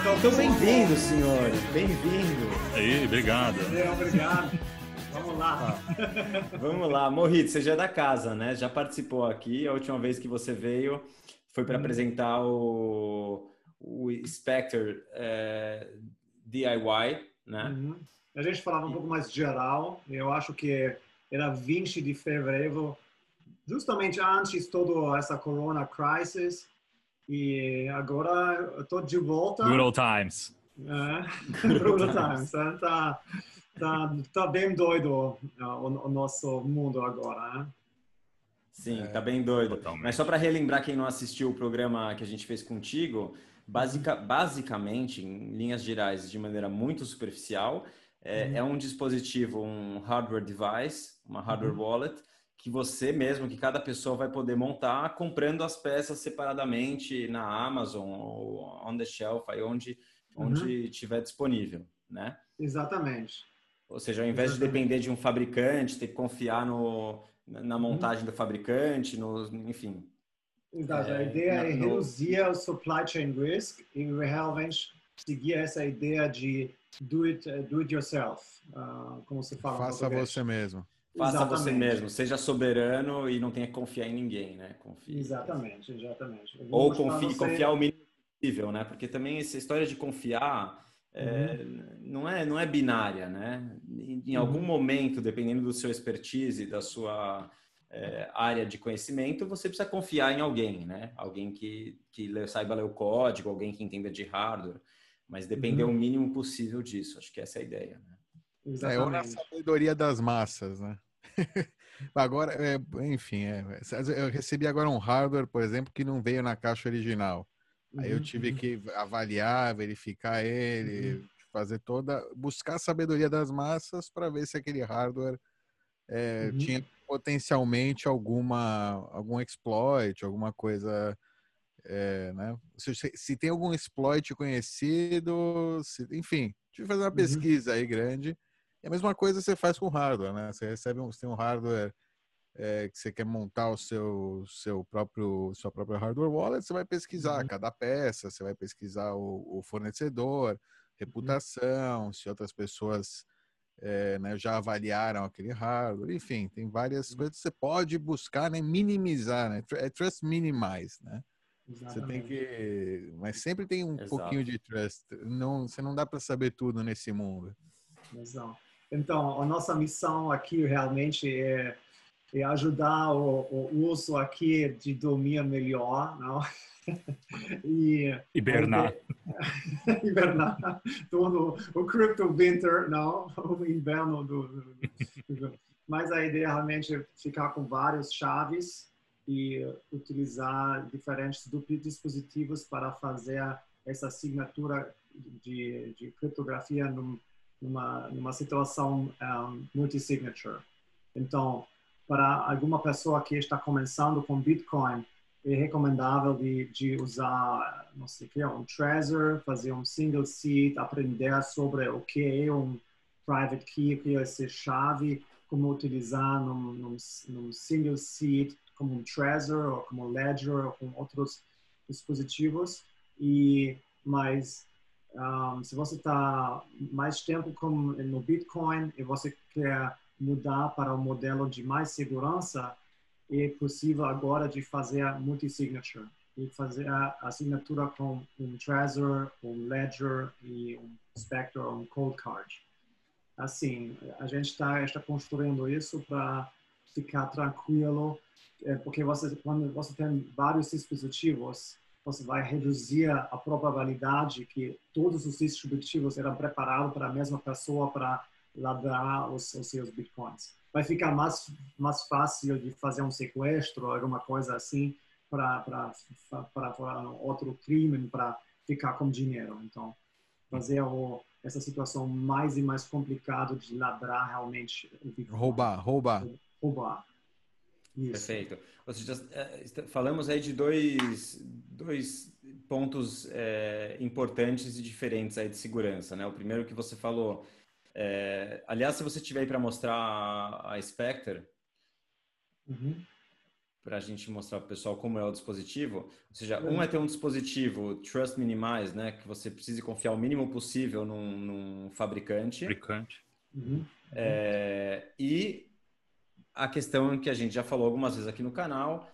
Então, bem-vindo, senhor. Bem-vindo. Aí, obrigado. É, obrigado. Vamos lá. Ah, vamos lá. Morrito, você já é da casa, né? Já participou aqui. A última vez que você veio foi para hum. apresentar o, o Spectre é, DIY, né? Uhum. A gente falava um pouco mais geral. Eu acho que era 20 de fevereiro, justamente antes de toda essa corona crisis. E agora eu tô de volta. Good old times. É, good old times. É, tá, tá, tá bem doido é, o, o nosso mundo agora, né? Sim, tá bem doido. Totalmente. Mas só para relembrar quem não assistiu o programa que a gente fez contigo, basica, basicamente, em linhas gerais, de maneira muito superficial, é, uhum. é um dispositivo, um hardware device, uma hardware uhum. wallet, que você mesmo, que cada pessoa vai poder montar comprando as peças separadamente na Amazon ou on the shelf, aí onde, onde uhum. tiver disponível, né? Exatamente. Ou seja, ao invés Exatamente. de depender de um fabricante, ter que confiar no, na uhum. montagem uhum. do fabricante, no, enfim. Exato. É, a ideia é reduzir o supply chain risk e realmente seguir essa ideia de do it, do it yourself, uh, como se fala. Faça você mesmo. Faça exatamente. você mesmo, seja soberano e não tenha que confiar em ninguém, né? Confie. Exatamente, exatamente. Ou confie, você... confiar o mínimo possível, né? Porque também essa história de confiar é, uhum. não, é, não é binária, né? Em, em uhum. algum momento, dependendo do seu expertise, da sua é, área de conhecimento, você precisa confiar em alguém, né? Alguém que, que saiba ler o código, alguém que entenda de hardware, mas depender uhum. o mínimo possível disso. Acho que essa é a ideia, né? Exatamente. É, ou na sabedoria das massas, né? agora, é, enfim, é, eu recebi agora um hardware, por exemplo, que não veio na caixa original. Uhum, Aí eu uhum, tive uhum. que avaliar, verificar ele, uhum. fazer toda, buscar a sabedoria das massas para ver se aquele hardware é, uhum. tinha potencialmente alguma algum exploit, alguma coisa, é, né? Se, se, tem algum exploit conhecido, se, enfim, tive que fazer uma uhum. pesquisa aí grande e a mesma coisa você faz com hardware, né? Você recebe um, você tem um hardware é, que você quer montar o seu, seu próprio sua própria hardware wallet, você vai pesquisar uhum. cada peça, você vai pesquisar o, o fornecedor, reputação, uhum. se outras pessoas é, né, já avaliaram aquele hardware, enfim, tem várias uhum. coisas que você pode buscar, né, minimizar, né? É trust minimize, né? Exatamente. Você tem que, mas sempre tem um Exato. pouquinho de trust. Não, você não dá para saber tudo nesse mundo. Exato. Então, a nossa missão aqui realmente é, é ajudar o, o, uso aqui de dormir melhor, não? e hibernar. hibernar. Todo o crypto winter, não? O inverno do, do, Mas a ideia realmente é ficar com várias chaves e utilizar diferentes dispositivos para fazer essa assinatura de, de criptografia num numa, numa situação um, multi-signature. Então, para alguma pessoa que está começando com Bitcoin, é recomendável de, de usar, não sei o que, um Trezor, fazer um single seed, aprender sobre o que é um private key, o que é essa chave, como utilizar num, num, num single seed, como um Trezor, ou como Ledger, ou com outros dispositivos. E, mas um, se você está mais tempo com, no Bitcoin e você quer mudar para um modelo de mais segurança, é possível agora de fazer multi-signature e fazer a assinatura com um Trezor, um Ledger e um Spectre, um Cold Card. Assim, a gente está está construindo isso para ficar tranquilo, é, porque você, quando você tem vários dispositivos, você vai reduzir a probabilidade que todos os distributivos eram preparados para a mesma pessoa para ladrar os, os, seus bitcoins. Vai ficar mais, mais fácil de fazer um sequestro, alguma coisa assim, para outro crime, para ficar com dinheiro. Então, fazer o, essa situação mais e mais complicada de ladrar realmente. Roubar, roubar. Roubar. Isso. Perfeito. Ou seja, é, falamos aí de dois, dois pontos é, importantes e diferentes aí de segurança, né? O primeiro que você falou, é, aliás, se você tiver aí para mostrar a, Spectre, uhum. para a gente mostrar para o pessoal como é o dispositivo. Ou seja, um é ter um dispositivo Trust Minimize, né, que você precise confiar o mínimo possível num, num fabricante. Fabricante. Uhum. É, e a questão que a gente já falou algumas vezes aqui no canal,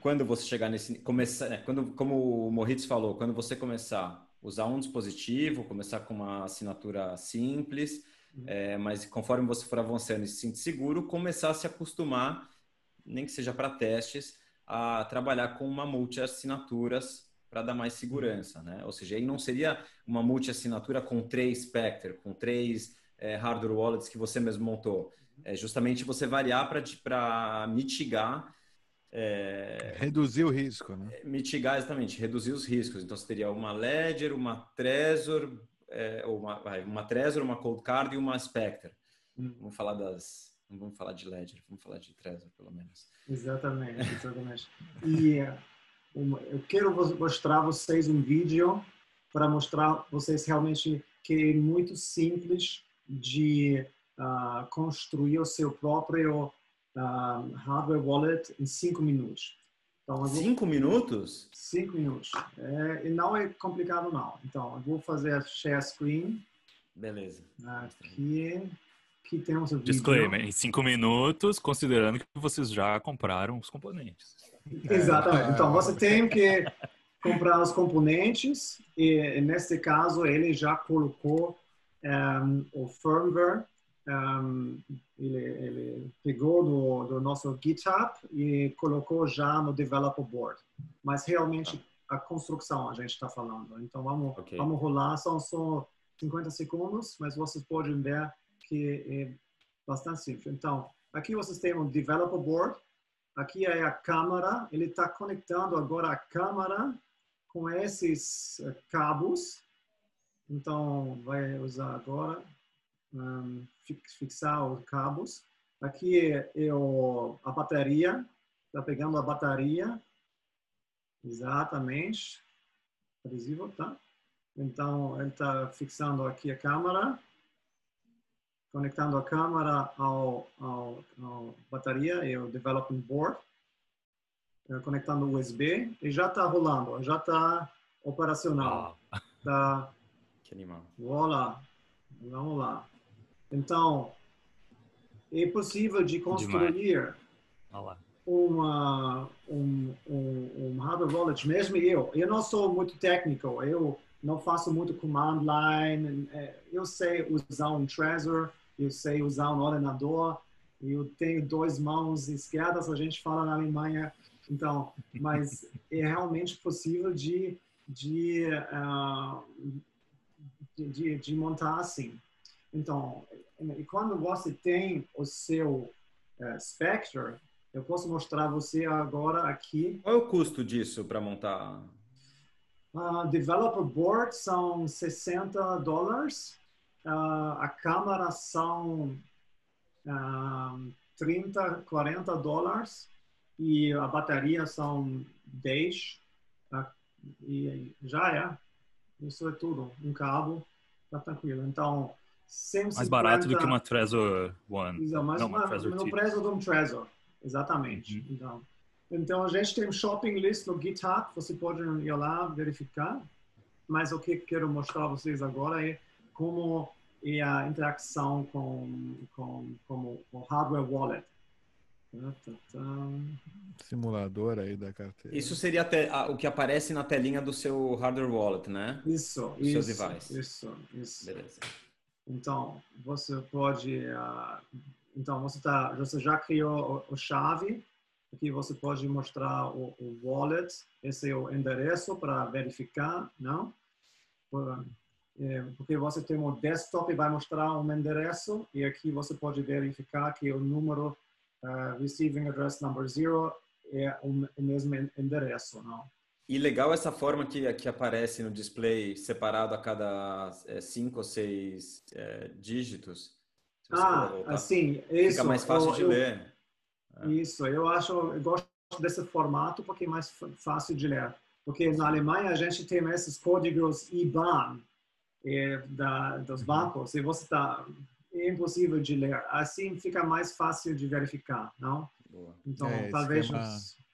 quando você chegar nesse, começar, né, quando, como o Moritz falou, quando você começar a usar um dispositivo, começar com uma assinatura simples, uhum. é, mas conforme você for avançando e se sentir seguro, começar a se acostumar nem que seja para testes, a trabalhar com uma multi-assinaturas para dar mais segurança, né? Ou seja, aí não seria uma multi-assinatura com três Spectre, com três é, hardware wallets que você mesmo montou. É justamente você variar para mitigar é, reduzir o risco, né? É, mitigar exatamente, reduzir os riscos. Então você teria uma Ledger, uma Trezor, é, ou uma, uma Trezor, uma Cold Card e uma Spectre. Hum. Vamos falar das, não vamos falar de Ledger, vamos falar de Trezor, pelo menos. Exatamente, exatamente. e um, eu quero mostrar vocês um vídeo para mostrar vocês realmente que é muito simples de uh, construir o seu próprio uh, hardware wallet em cinco minutos. Então, vou... Cinco minutos? Cinco minutos. É, e não é complicado, não. Então, eu vou fazer share screen. Beleza. Aqui que temos o Disclaimer, em cinco minutos, considerando que vocês já compraram os componentes. Exatamente. Então, você tem que comprar os componentes e, nesse caso, ele já colocou um, o firmware, um, ele, ele, pegou do, do, nosso GitHub e colocou já no developer board. Mas realmente a construção a gente está falando. Então, vamos, okay. vamos rolar, são só 50 segundos, mas vocês podem ver que é bastante simples. Então, aqui vocês têm um developer board, aqui é a câmera, ele está conectando agora a câmera com esses eh, cabos. Então, vai usar agora, um, fixar os cabos. Aqui é, é o, a bateria, está pegando a bateria, exatamente, adesivo, tá? Então, ele está fixando aqui a câmera conectando a câmera ao, ao, ao bateria e o development board, conectando o USB e já está rolando, já está operacional. Ah. Tá... Que animal. Voilà. Vamos lá. Então, é possível de construir uma, um, um, um hardware wallet, mesmo eu. Eu não sou muito técnico, eu não faço muito command line, eh, eu sei usar um Trezor, eu sei usar um ordenador, eu tenho duas mãos esquerdas, a gente fala na Alemanha, então, mas é realmente possível de, de, uh, de, de, montar assim. Então, e quando você tem o seu uh, Spectre, eu posso mostrar você agora aqui. Qual é o custo disso para montar? Uh, developer board são 60 dólares uh, a câmara são uh, 30, 40 dólares e a bateria são 10 uh, tá? e já é. Isso é tudo. Um cabo, tá tranquilo. Então, 150... Mais barato do que uma Trezor One. Exato, mais Não, uma, uma Trezor no preço de um Trezor. Exatamente. Uhum. Então, então, a gente tem um shopping list no GitHub, você pode ir lá verificar. Mas o que quero mostrar a vocês agora é como é a interação com, com, com o hardware wallet. Simulador aí da carteira. Isso seria te, a, o que aparece na telinha do seu hardware wallet, né? Isso, do isso, seu device. Isso, isso. Beleza. Então, você pode, uh, então você tá, você já criou o, o chave. Aqui você pode mostrar o, o wallet. Esse é o endereço para verificar, não? É, porque você tem um desktop e vai mostrar um endereço e aqui você pode verificar que o número uh, receiving address number zero é o, o mesmo endereço, não? E legal essa forma que, que aparece no display separado a cada é, cinco ou seis é, dígitos. Ah, assim, isso. Fica mais fácil eu, de eu, ler. É. Isso, eu acho, eu gosto desse formato porque é mais fácil de ler. Porque na Alemanha a gente tem esses códigos IBAN, é, da, dos uhum. bancos e você está é impossível de ler. Assim fica mais fácil de verificar, não? Boa. Então, É, talvez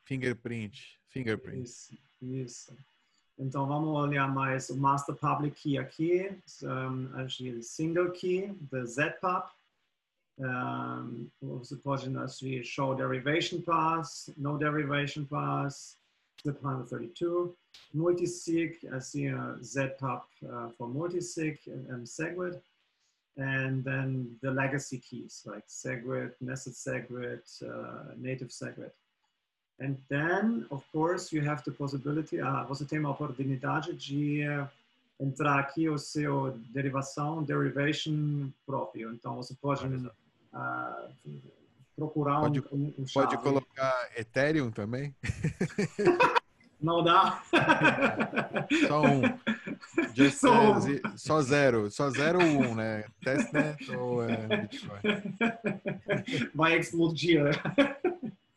Fingerprint. Fingerprint. Isso, isso. Então, vamos olhar mais o Master Public Key aqui. Um, aqui, Single Key, the ZPUB. Um, você pode assim, show derivation pass, no derivation pass, zip 132. Multisig, assim, uh, ZPUB uh, for multisig and, and SegWit. And then the legacy keys like SegWit, nested SegWit, uh, native SegWit. And then, of course, you have the possibility, ah, você tem uma oportunidade de eh, entrar aqui o seu derivação, derivation próprio. Então, você pode ah, procurar Pode- um, um, Pode colocar Ethereum também? Não dá? Só um. Just, Só um. só zero. Só zero ou um, né? Testnet ou é, Bitcoin? Vai explodir.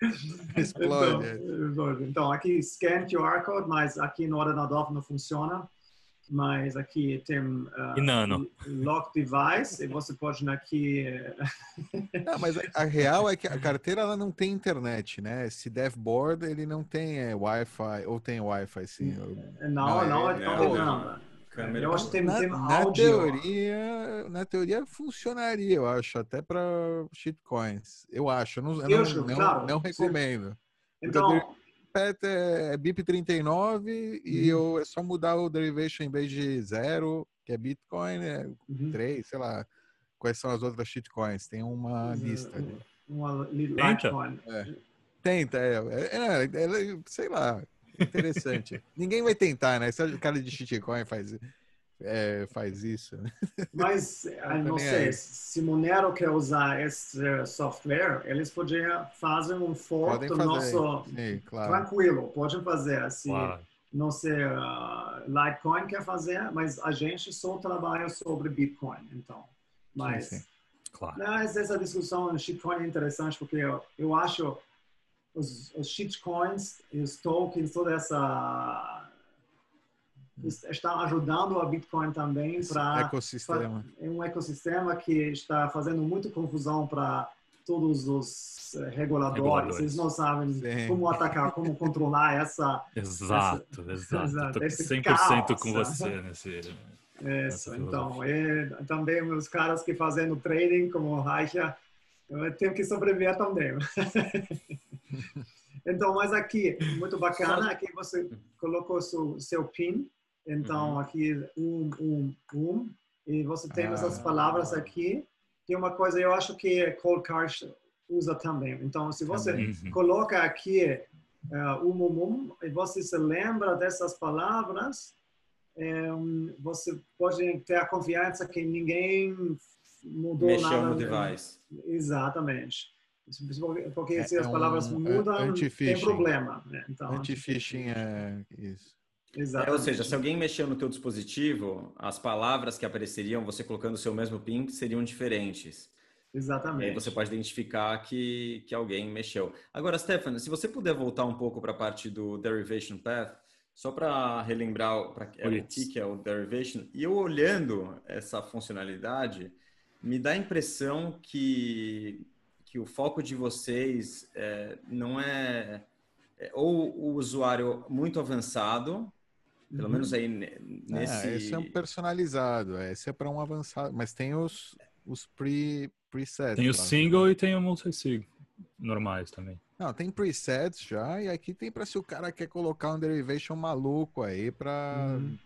Explode. é. Então, então, aqui scan QR Code, mas aqui no ordenador não funciona. Mas aqui tem ah, E nano? lock device e você pode aqui eh, Não, mas a, a real é que a carteira ela não tem internet, né? Esse DevBoard ele não tem é, Wi-Fi, ou tem Wi-Fi sim. Eu- Não, Não, não, é- é não, tão não. Grande. Câmera. Eu acho que tem, na, tem na áudio. teoria, na teoria funcionaria, eu acho, até para shitcoins. Eu acho, eu não, eu Eu não, acho, não- claro, não recomendo. Então, Pet é BIP39 e Uhum. eu, é só mudar o derivation em vez de zero, que é Bitcoin, é uhum, 3, sei lá. Quais são as outras shitcoins? Tem uma lista ali. uma li- Tenta. Litecoin. Tenta, é, é, é, é, sei lá, interessante. Ninguém vai tentar, né? Esse cara de shitcoin faz, é, faz isso. Mas, não também sei, é. se Monero quer usar esse software, eles podiam fazer um fork do nosso Sim, claro. tranquilo, podem fazer. Se Claro. não sei, uh, Litecoin quer fazer, mas a gente só trabalha sobre Bitcoin, então. Mas, sim. Claro. mas essa discussão em shitcoin é interessante porque eu, eu acho os, os shitcoins e os tokens, toda essa está ajudando a Bitcoin também para ecossistema. é um ecossistema que está fazendo muita confusão para todos os eh, reguladores. Reguladores. Eles não sabem Sim. como atacar, como controlar essa. Exato, exato. exato, esse 100% caos, com né? você nesse. Isso. Essa Então, é, também os caras que fazem o trading, como o Raja, tem que sobreviver também. então, mas aqui, muito bacana, aqui você colocou seu, seu PIN. Então, Uhum. aqui, um, um, um. E você tem essas Ah. palavras aqui. Tem uma coisa, eu acho que Cold Card usa também. Então, se você Também. Coloca aqui uh, um, um, um, e você se lembra dessas palavras, um, você pode ter a confiança que ninguém mudou Mexeu nada. no device. Exatamente. Porque É- se as é palavras um, é, mudam, tem problema. Né? Então, Anti-phishing é isso. É, Exatamente. ou seja, se alguém mexeu no teu dispositivo, as palavras que apareceriam, você colocando o seu mesmo PIN, seriam diferentes. E aí Exatamente. você pode identificar que, que alguém mexeu. Agora, Stefano, se você puder voltar um pouco para a parte do Derivation Path, só para relembrar o- pra, é, o que é o Derivation, e eu olhando essa funcionalidade, me dá a impressão que, que o foco de vocês é, não é, é ou o usuário muito avançado, pelo Uhum. menos aí ne- nesse... Ah, esse é um personalizado, esse é para um avançado, mas tem os, os pre, presets. Tem o lá. single e tem o multisig. Normais também. Não, tem presets já, e aqui tem para se o cara quer colocar um derivation maluco aí para Uhum.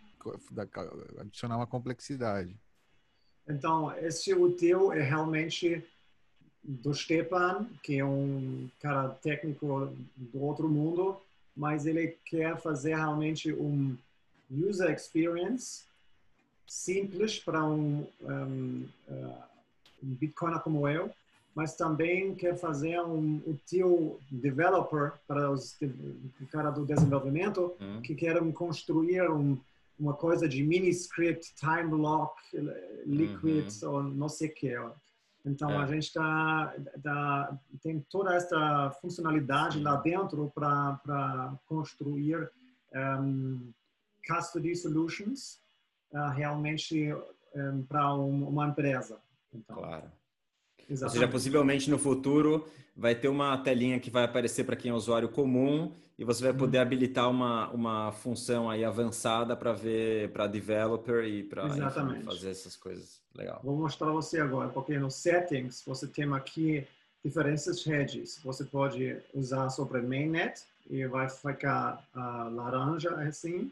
adicionar uma complexidade. Então, esse o teu é realmente do Stepan, que é um cara técnico do outro mundo, mas ele quer fazer realmente um user experience simples para um, um, uh, um Bitcoiner como eu, mas também quer fazer um, teu developer, para os, o cara do desenvolvimento, Hum. que querem construir um, uma coisa de mini script, time lock, liquid, ou não sei o que. Então É. a gente tá, tá- tem toda essa funcionalidade lá dentro para construir um, custody solutions ah, realmente para uma empresa. Então, Claro. Exatamente. Ou seja, possivelmente no futuro vai ter uma telinha que vai aparecer para quem é usuário comum e você vai poder uhum. habilitar uma, uma função aí avançada para ver para developer e para fazer essas coisas. Legal. Vou mostrar você agora, porque no settings você tem aqui diferentes redes. Você pode usar sobre mainnet e vai ficar uh, laranja assim.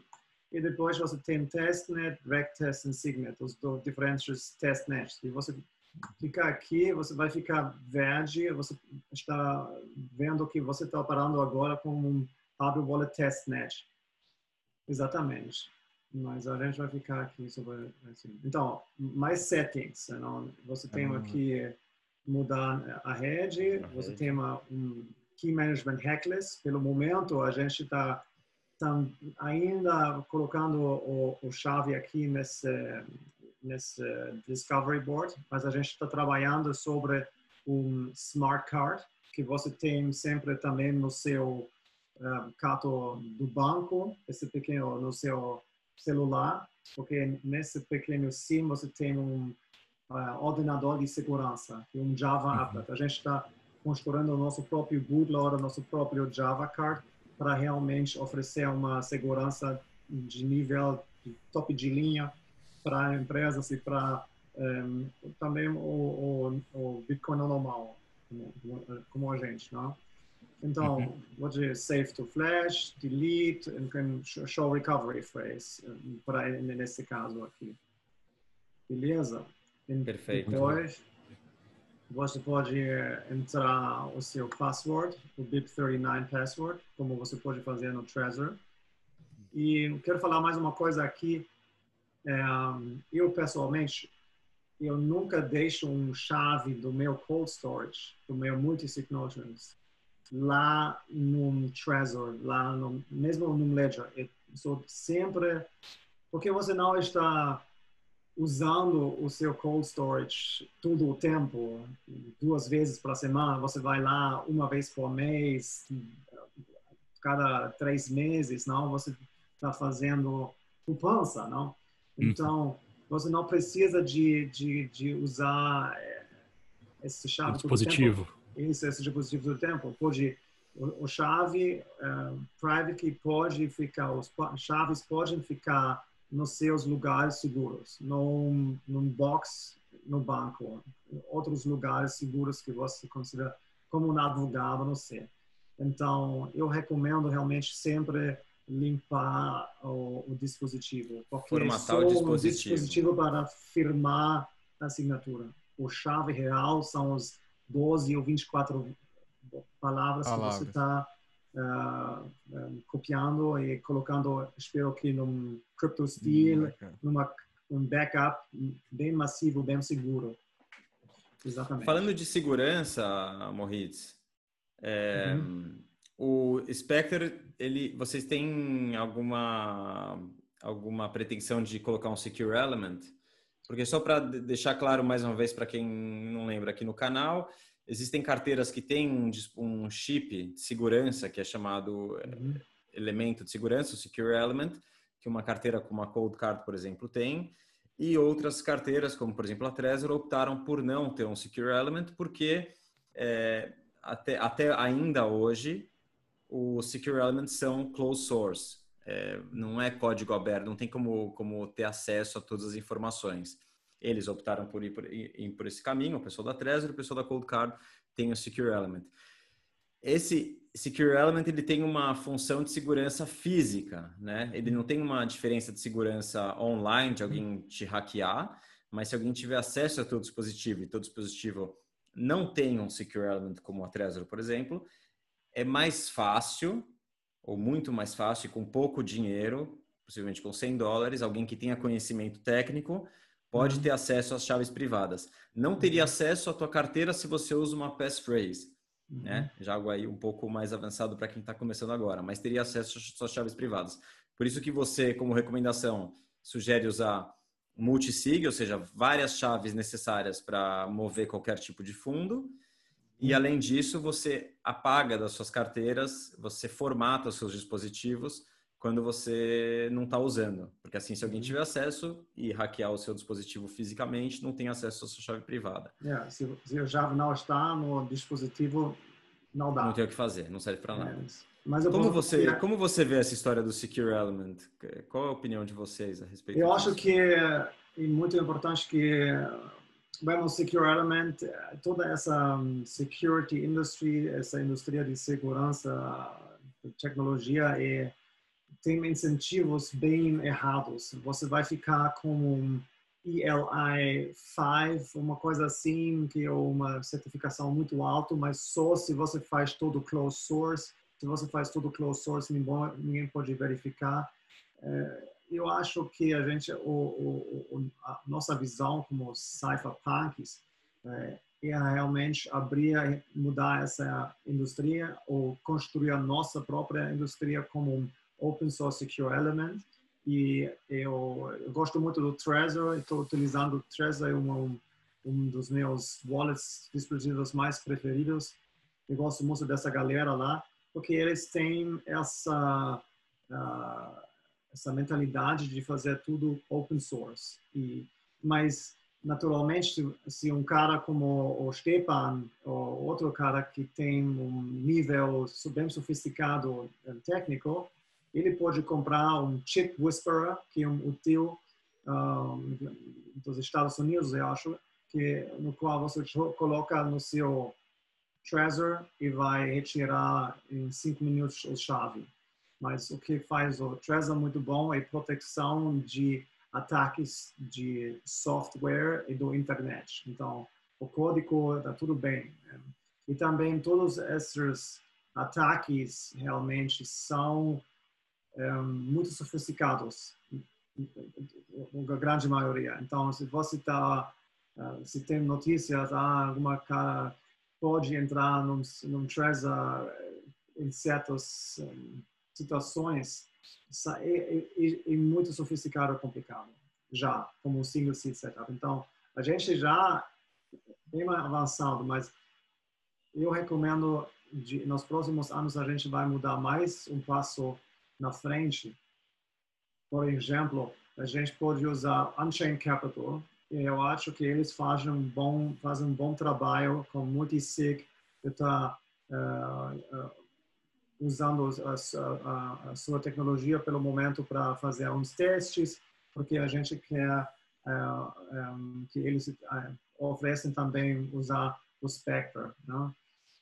E depois você tem testnet, rectest e signet, os diferentes testnets. E você ficar aqui, você vai ficar verde, você está vendo que você está operando agora com um hardware wallet testnet. Exatamente. Mas a gente vai ficar aqui sobre assim. Então, mais settings. Não? Você tem uhum. aqui mudar a rede, você tem uma, um key management hackless. Pelo momento, a gente está tá ainda colocando o, o chave aqui nesse nesse discovery board, mas a gente está trabalhando sobre um smart card que você tem sempre também no seu um, cartão do banco, esse pequeno no seu celular, porque nesse pequeno SIM você tem um uh, ordenador de segurança, um Java uhum. applet. A gente está construindo o nosso próprio bootloader, nosso próprio Java card para realmente oferecer uma segurança de nível de top de linha para empresas e para um, também o, o, o, Bitcoin normal, como, como a gente, não? Então, uhum. pode save to flash, delete, e show recovery phrase, para nesse caso aqui. Beleza? Perfeito. Depois, você pode entrar o seu password, o BIP39 password, como você pode fazer no Trezor. E quero falar mais uma coisa aqui é, eu, pessoalmente, eu nunca deixo um chave do meu cold storage, do meu multi-sig notions, lá no Trezor, lá no, mesmo no Ledger. Eu sou sempre... Porque você não está usando o seu cold storage todo o tempo, duas vezes por semana, você vai lá uma vez por mês, cada três meses, não? Você está fazendo poupança, não? Uhum. Então, você não precisa de, de, de usar eh, esse chave. dispositivo. Isso, esse dispositivo do tempo. Pode, o, o chave uh, private que pode ficar, os chaves podem ficar nos seus lugares seguros, num, num box no banco, outros lugares seguros que você considera como um advogado, não sei. Então, eu recomendo realmente sempre limpar o, o dispositivo. Porque Formatar o dispositivo. Um dispositivo para firmar a assinatura. O chave real são os 12 ou 24 palavras, palavras. que você está uh, um, copiando e colocando, espero que num CryptoSteel, hum, numa um backup bem massivo, bem seguro. Exatamente. Falando de segurança, Moritz, é, uhum. O Spectre, ele, vocês têm alguma alguma pretensão de colocar um secure element? Porque só para deixar claro mais uma vez para quem não lembra aqui no canal, existem carteiras que têm um, um chip de segurança que é chamado uhum. elemento de segurança, o secure element, que uma carteira como a Cold Card, por exemplo, tem. E outras carteiras, como por exemplo a Trezor, optaram por não ter um secure element porque é, até, até ainda hoje os Secure Elements são closed source. É, não é código aberto, não tem como, como ter acesso a todas as informações. Eles optaram por ir por, ir por esse caminho, o pessoal da Trezor, o pessoal da Cold Card tem o Secure Element. Esse Secure Element ele tem uma função de segurança física, né? Ele não tem uma diferença de segurança online de alguém te hackear, mas se alguém tiver acesso a teu dispositivo e teu dispositivo não tem um Secure Element como a Trezor, por exemplo, é mais fácil, ou muito mais fácil, com pouco dinheiro, possivelmente com 100 dólares, alguém que tenha conhecimento técnico pode uhum. ter acesso às chaves privadas. Não teria uhum. acesso à tua carteira se você usa uma passphrase, uhum. né? Já algo aí um pouco mais avançado para quem está começando agora, mas teria acesso às suas chaves privadas. Por isso que você, como recomendação, sugere usar multisig, ou seja, várias chaves necessárias para mover qualquer tipo de fundo e além disso, você apaga das suas carteiras, você formata os seus dispositivos quando você não está usando. Porque assim, se alguém tiver acesso e hackear o seu dispositivo fisicamente, não tem acesso à sua chave privada. É, se, se a chave não está no dispositivo, não dá. Não tem o que fazer, não serve para nada. É, como, você, como você vê essa história do Secure Element? Qual é a opinião de vocês a respeito Eu disso? acho que é muito importante que Bem, Secure Element, toda essa hum, security industry, essa indústria de segurança, tecnologia, é, tem incentivos bem errados. Você vai ficar com um ELI 5, uma coisa assim, que é uma certificação muito alta, mas só se você faz todo closed source. Se você faz tudo closed source, ninguém pode verificar. É, eu acho que a gente, o, o, a nossa visão como cypherpunks é, é realmente abrir, mudar essa indústria ou construir a nossa própria indústria como um open source secure element. E eu, eu gosto muito do Trezor, estou utilizando o Trezor, um, um dos meus wallets dispositivos mais preferidos. Eu gosto muito dessa galera lá, porque eles têm essa uh, essa mentalidade de fazer tudo open source. E, mas, naturalmente, se um cara como o Stepan, ou outro cara que tem um nível bem sofisticado eh, técnico, ele pode comprar um chip whisperer, que é um útil um, dos Estados Unidos, eu acho, que, no qual você coloca no seu Trezor e vai retirar em cinco minutos a chave mas o que faz o Trezor muito bom é proteção de ataques de software e do internet. Então, o código está tudo bem. E também todos esses ataques realmente são um, eh, muito sofisticados, a grande maioria. Então, se você está, uh, se tem notícias, ah, alguma cara pode entrar num, num Trezor em certos um, situações é, é, é, muito sofisticado e complicado, já, como um single seed setup. Então, a gente já bem avançado, mas eu recomendo, de, nos próximos anos, a gente vai mudar mais um passo na frente. Por exemplo, a gente pode usar Unchained Capital, e eu acho que eles fazem um bom, fazem um bom trabalho com multisig, está uh, uh, usando a, a, a, sua tecnologia pelo momento para fazer uns testes, porque a gente quer uh, é, um, é, que eles uh, oferecem também usar o Spectre. Né?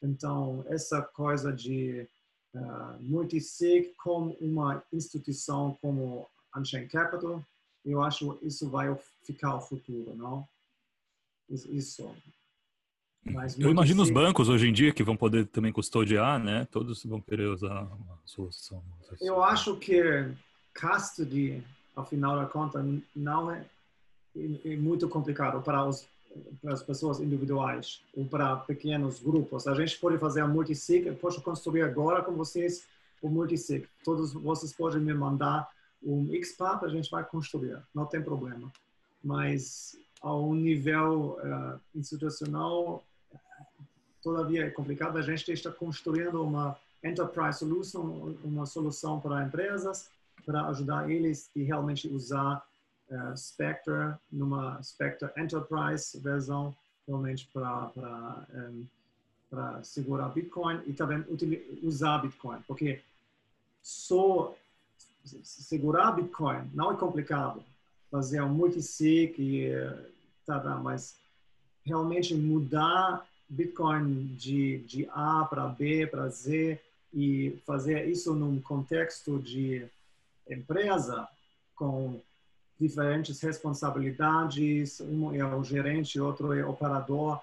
Então, essa coisa de uh, multisig com uma instituição como Unchained Capital, eu acho isso vai ficar o futuro, não? Isso. Eu imagino os bancos hoje em dia que vão poder também custodiar, né? Todos vão querer usar uma solução. Eu acho que custody, ao final da conta, não é, é muito complicado para, os, para as pessoas individuais ou para pequenos grupos. A gente pode fazer a multisig, eu posso construir agora com vocês o multisig. Todos vocês podem me mandar um XPath, a gente vai construir, não tem problema. Mas ao nível uh, institucional, todavia é complicado. A gente está construindo uma enterprise solution, uma solução para empresas, para ajudar eles a realmente usar uh, Spectre numa Spectre Enterprise versão, realmente para para um, para segurar Bitcoin e também usar Bitcoin, porque só segurar Bitcoin não é complicado. Fazer um multisig e tá, tá, mas realmente mudar Bitcoin de, de A para B para Z e fazer isso num contexto de empresa com diferentes responsabilidades, um é o gerente, outro é o operador,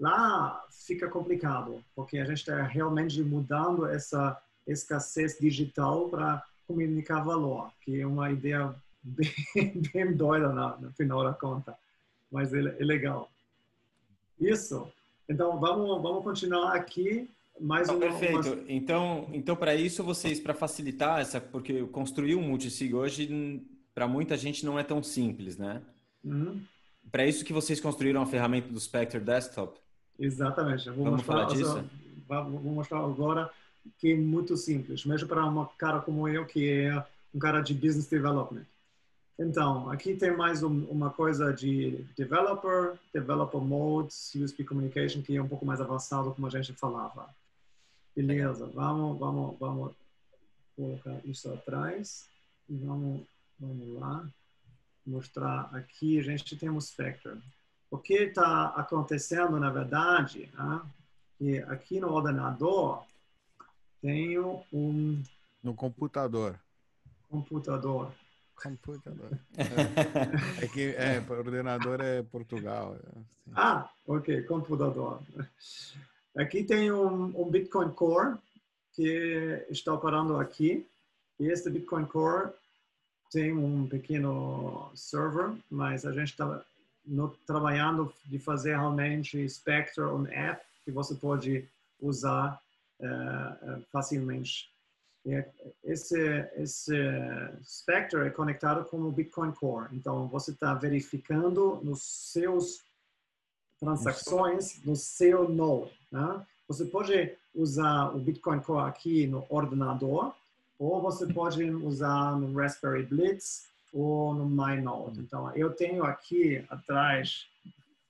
lá fica complicado, porque a gente está realmente mudando essa escassez digital para comunicar valor, que é uma ideia bem, bem doida no final da conta, mas é, é legal. Isso. Então, vamos, vamos continuar aqui. Mais uma, perfeito. Uma... Então, então para isso, vocês, para facilitar essa, porque construir um multisig hoje, para muita gente, não é tão simples, né? Uhum. Para isso que vocês construíram a ferramenta do Spectre Desktop? Exatamente. Vamos mostrar, falar disso? Vou mostrar agora que é muito simples. Mesmo para uma cara como eu, que é um cara de business development. Então, aqui tem mais um, uma coisa de developer, developer modes, USB communication, que é um pouco mais avançado, como a gente falava. Beleza, vamos, vamos, vamos colocar isso atrás e vamos, vamos lá mostrar aqui. A gente tem um spectrum. O que está acontecendo, na verdade, né, que aqui no ordenador tenho um... No computador. Computador. Computador. É, é que é, ordenador é Portugal. É assim. Ah, ok, computador. Aqui tem um, um Bitcoin Core que está operando aqui. E este Bitcoin Core tem um pequeno server, mas a gente está trabalhando de fazer realmente Spectre, um app que você pode usar uh, facilmente. E esse, esse Spectre é conectado com o Bitcoin Core. Então, você está verificando nos seus transações no seu node. Né? Você pode usar o Bitcoin Core aqui no ordenador, ou você pode usar no Raspberry Blitz ou no MyNode. Então, eu tenho aqui atrás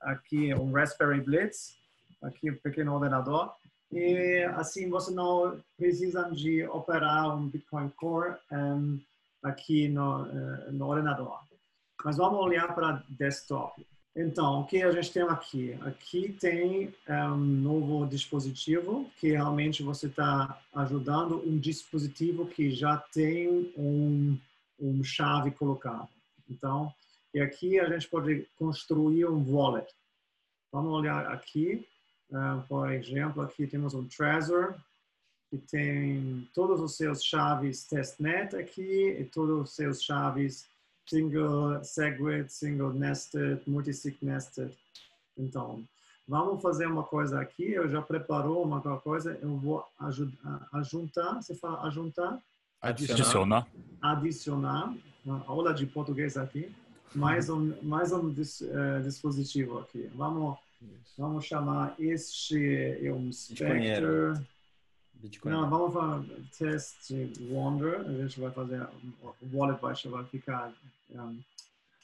aqui um Raspberry Blitz, aqui um pequeno ordenador, e assim você não precisa de operar um Bitcoin Core um, aqui no, uh, no ordenador. Mas vamos olhar para desktop. Então, o que a gente tem aqui? Aqui tem um novo dispositivo que realmente você está ajudando um dispositivo que já tem um, um chave colocado. Então, e aqui a gente pode construir um wallet. Vamos olhar aqui. Uh, por exemplo, aqui temos um Trezor que tem todos os seus chaves testnet aqui e todos os seus chaves single segwit, single nested, multisig nested. Então, vamos fazer uma coisa aqui. Eu já preparou uma coisa. Eu vou ajuntar. Você fala ajuntar? Adicionar. Adicionar. Uma aula de português aqui. Mais um, mais um dis, uh, dispositivo aqui. Vamos, vamos chamar este é um Spectre. Bitcoin. Não, vamos fazer teste Wonder. A gente vai fazer o wallet vai, vai ficar um,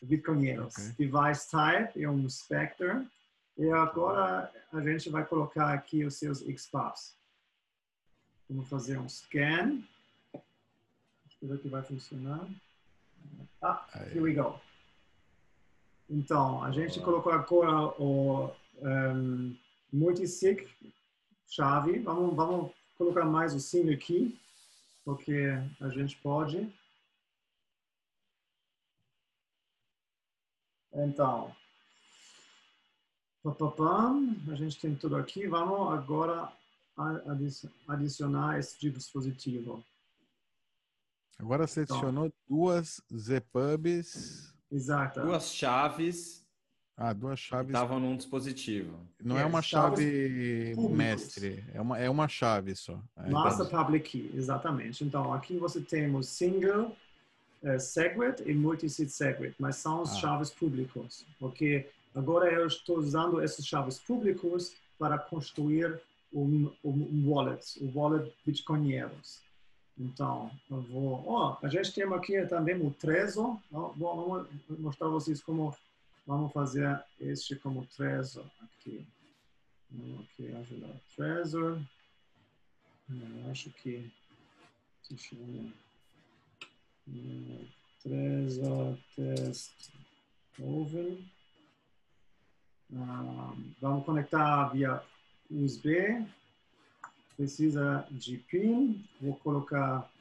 Bitcoinheiros. Okay. Device Type é um Spectre. E agora a gente vai colocar aqui os seus XPaths. Vamos fazer um scan. Deixa eu ver que vai funcionar. Ah, here we go. Então, a gente colocou agora o um, multisig chave. Vamos, vamos colocar mais o sim aqui, porque a gente pode. Então, a gente tem tudo aqui. Vamos agora adicionar esse dispositivo. Agora você adicionou então, duas ZPubs. Exato. Duas chaves ah, duas chaves. Estavam num dispositivo. Não é, é uma chave mestre, é uma, é uma chave só. É Master então... Public Key, exatamente. Então, aqui você temos single uh, segwit e multi-seed segwit, mas são as ah. chaves públicas, porque agora eu estou usando essas chaves públicas para construir um, um wallet, o um wallet Bitcoinheiros. Então, eu vou. Oh, a gente tem aqui também o Trezor. Vou mostrar vocês como Vamos fazer este como Trezor aqui. Vamos aqui ajudar Trezor. Eu acho que se chama Trezor Test Oven. Ah, vamos conectar via USB. Precisa de PIN. Vou colocar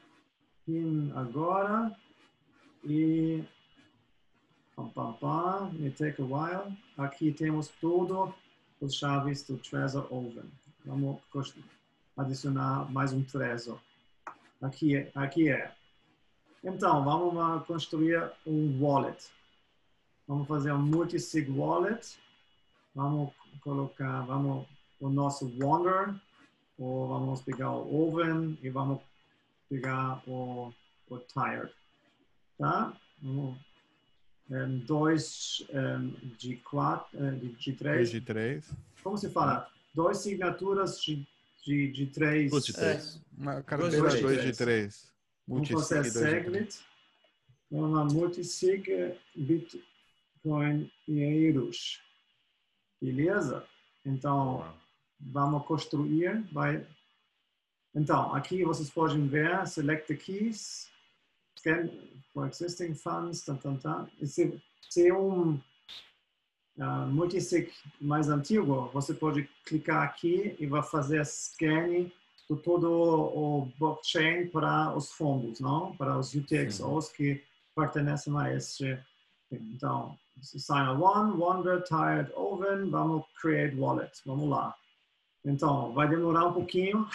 PIN agora. E Pam, pam. May take a while. Aqui temos tudo os chaves do Trezor Oven. Vamos adicionar mais um Trezor. Aqui, aqui é. Então, vamos construir um wallet. Vamos fazer um multi-sig wallet. Vamos colocar, vamos o nosso Wonder, ou vamos pegar o Oven e vamos pegar o, o Tired. Tá? Vamos um, dois um, de quatro, uh, de, de três. De três. Como se fala? Dois signaturas de, de, de três. Duas de três. É, uma carteira dois, dois de três. Vamos fazer Seglet. Vamos lá, multisig bitcoinheiros. Beleza? Então, vamos construir. Vai. Então, aqui vocês podem ver, select the keys, for existing funds, tá, tá, tá. Se, se é um uh, multisig mais antigo, você pode clicar aqui e vai fazer scan de todo o blockchain para os fundos, não? Para os UTXOs que pertenecem a este. Então, sign one, wonder, tired, oven, vamos create wallet, vamos lá. Então, vai demorar um pouquinho.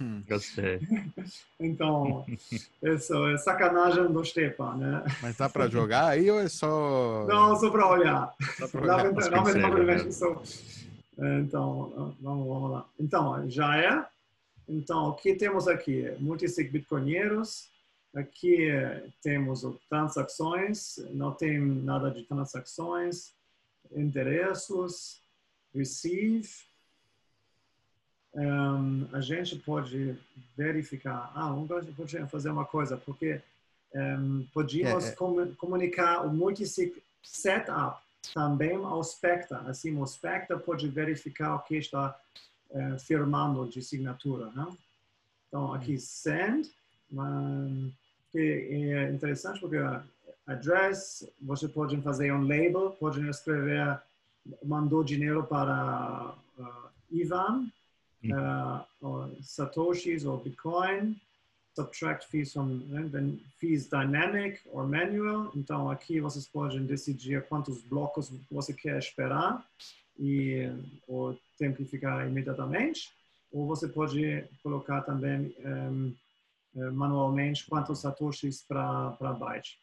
Hum, gostei. então, isso é sacanagem do Stepan, né? Mas dá para jogar aí ou é só... Não, só para olhar. Só para olhar. Lamentavelmente, só... Então, vamos, vamos lá. Então, já é. Então, o que temos aqui? Multisig bitcoinheiros. Aqui temos transações. Não tem nada de transações. Endereços. Receive. Um, a gente pode verificar. Ah, vamos fazer uma coisa, porque um, podíamos é, é. comunicar o multisig setup também ao Spectre. Assim, o Spectre pode verificar o que está é, firmando de assinatura. Né? Então, aqui, send, um, que é interessante porque address, você pode fazer um label, pode escrever, mandou dinheiro para uh, Ivan, uh, Satoshis ou Bitcoin, subtract fees from then fees dynamic or manual. Então aqui vocês podem decidir quantos blocos você quer esperar e o tempo que ficar imediatamente. Ou você pode colocar também um, eh, manualmente quantos satoshis para byte.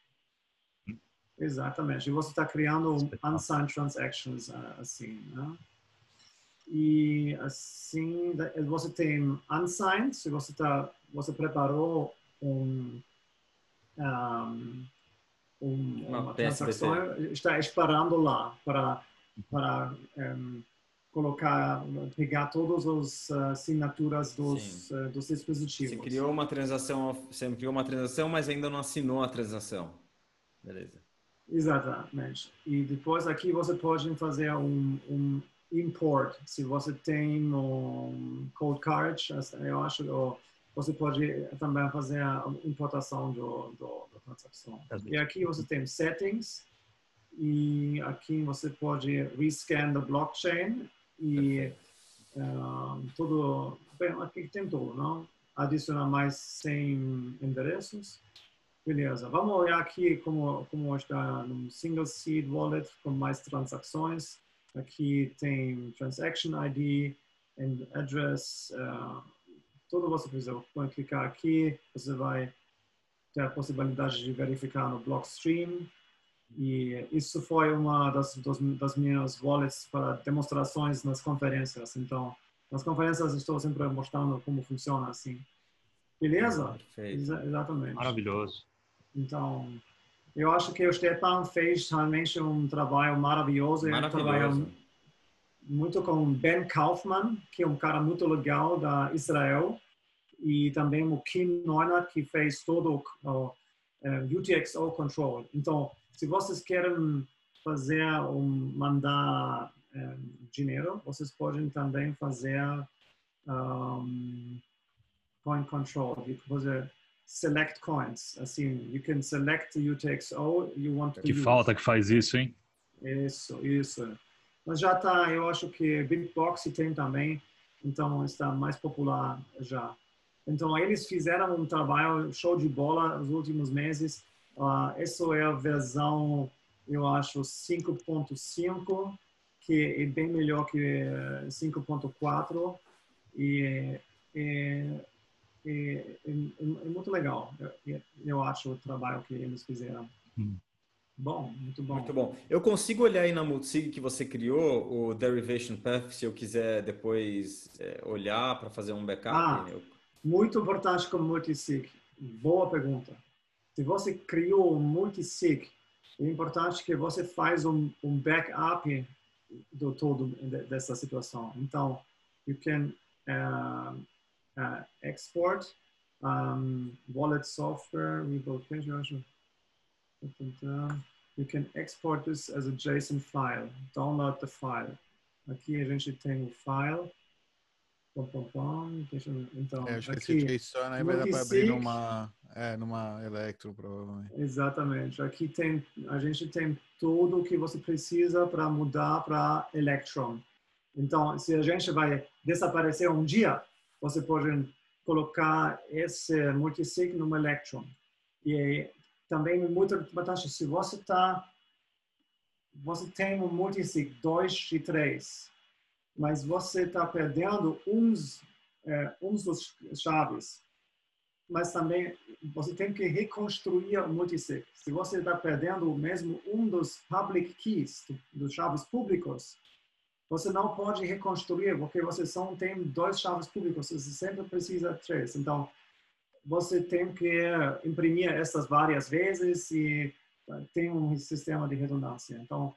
Exatamente. E você está criando unsigned transactions assim, né? E assim, você tem unsigned, se você tá, você preparou um, um, um uma, transação, está esperando lá para para um, colocar, pegar todas as assinaturas dos, uh, dos dispositivos. Você criou uma transação, você criou uma transação, mas ainda não assinou a transação. Beleza. Exatamente. E depois aqui você pode fazer um, um import, se você tem um code card, eu acho, você pode também fazer a importação do, do, da transação. E aqui você tem settings, e aqui você pode rescan the blockchain e uh, tudo, bem, aqui tem tudo, não? Adicionar mais 100 endereços. Beleza, vamos olhar aqui como, como está no single seed wallet com mais transações. Aqui tem transaction ID and address. Uh, tudo você precisa. Pode clicar aqui, você vai ter a possibilidade de verificar no Blockstream. E isso foi uma das, das, das minhas wallets para demonstrações nas conferências. Então, nas conferências estou sempre mostrando como funciona assim. Beleza? Ex exatamente. Maravilhoso. Então, eu acho que o Stepan fez realmente um trabalho maravilhoso. maravilhoso. Ele trabalhou muito com Ben Kaufman, que é um cara muito legal da Israel, e também o Kim Neuner, que fez todo o UTXO Control. Então, se vocês querem fazer um mandar um, dinheiro, vocês podem também fazer um, coin control. Fazer select coins. Assim, you can select the UTXO you want to Que use. falta que faz isso, hein? Isso, isso. Mas já está, eu acho que Bitbox tem também, então está mais popular já. Então eles fizeram um trabalho show de bola nos últimos meses. Uh, essa é a versão, eu acho, 5.5, que é bem melhor que 5.4 e é, é, é, é, muito legal. Eu, eu, acho o trabalho que eles fizeram. Hum. Bom, muito bom. Muito bom. Eu consigo olhar aí na Multisig que você criou, o Derivation Path, se eu quiser depois é, olhar para fazer um backup? Ah, eu... Muito importante com Multisig. Boa pergunta. Se você criou um Multisig, é importante que você faz um, um backup do todo dessa situação. Então, you can uh, uh, export um, wallet software, revocation. You can export this as a JSON file. Download the file. Aqui a gente tem o file. Pom, pom, pom. Deixa, então, é, acho aqui, que esse JSON aí vai dar para abrir numa, é, numa Electro, provavelmente. Exatamente. Aqui tem, a gente tem tudo o que você precisa para mudar para Electron. Então, se a gente vai desaparecer um dia, você pode colocar esse multisig no Electron. E também muito importante, se você tá você tem um multisig 2 de 3, mas você está perdendo uns, é, uns dos chaves, mas também você tem que reconstruir o multisig. Se você está perdendo mesmo um dos public keys, dos chaves públicos, você não pode reconstruir, porque você só tem dois chaves públicos, você sempre precisa três. Então, você tem que imprimir essas várias vezes e tem um sistema de redundância. Então,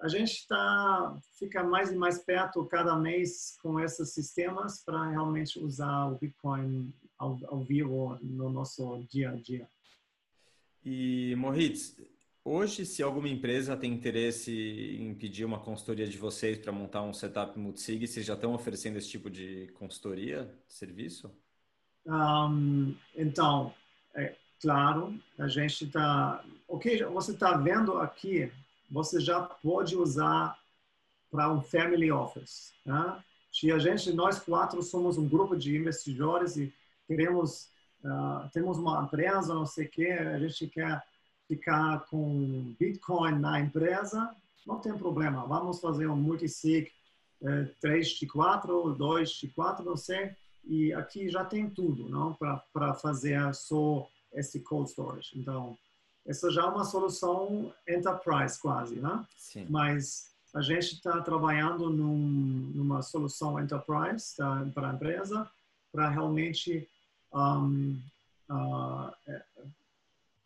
a gente está fica mais e mais perto cada mês com esses sistemas para realmente usar o Bitcoin ao, ao vivo no nosso dia a dia. E Moritz, Hoje, se alguma empresa tem interesse em pedir uma consultoria de vocês para montar um setup multisig, vocês já estão oferecendo esse tipo de consultoria, serviço? Um, então, é claro, a gente está. O que você está vendo aqui, você já pode usar para um family office. Né? Se a gente, nós quatro somos um grupo de investidores e queremos, uh, temos uma empresa, não sei o quê, a gente quer ficar com Bitcoin na empresa, não tem problema. Vamos fazer um multisig é, 3 de 4, 2 de 4, não sei. E aqui já tem tudo, não? Para fazer só esse cold storage. Então, essa já é uma solução enterprise quase, né? Sim. Mas a gente está trabalhando num, numa solução enterprise tá, para a empresa para realmente um, uh,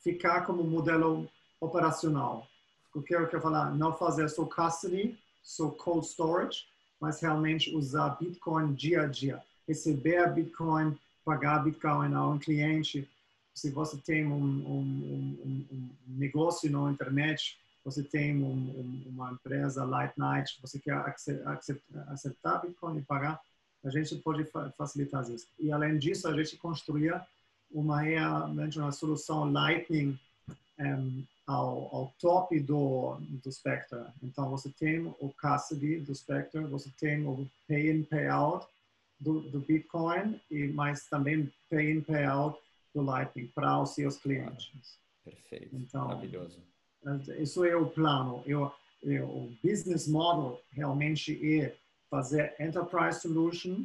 ficar como modelo operacional. O que eu quero falar, não fazer só custody, só cold storage, mas realmente usar Bitcoin dia a dia. Receber Bitcoin, pagar Bitcoin a um cliente. Se você tem um, um, um, um negócio na internet, você tem uma empresa Light Night, você quer aceitar Bitcoin e pagar, a gente pode facilitar isso. E além disso, a gente construía uma realmente uma solução Lightning um, ao, ao top do, do Spectre. Então, você tem o custody do Spectre, você tem o pay in, pay out do, do Bitcoin, e mas também pay in, pay out do Lightning para os seus clientes. Perfeito, então, maravilhoso. Isso é o plano. Eu, eu, o business model realmente é fazer enterprise solution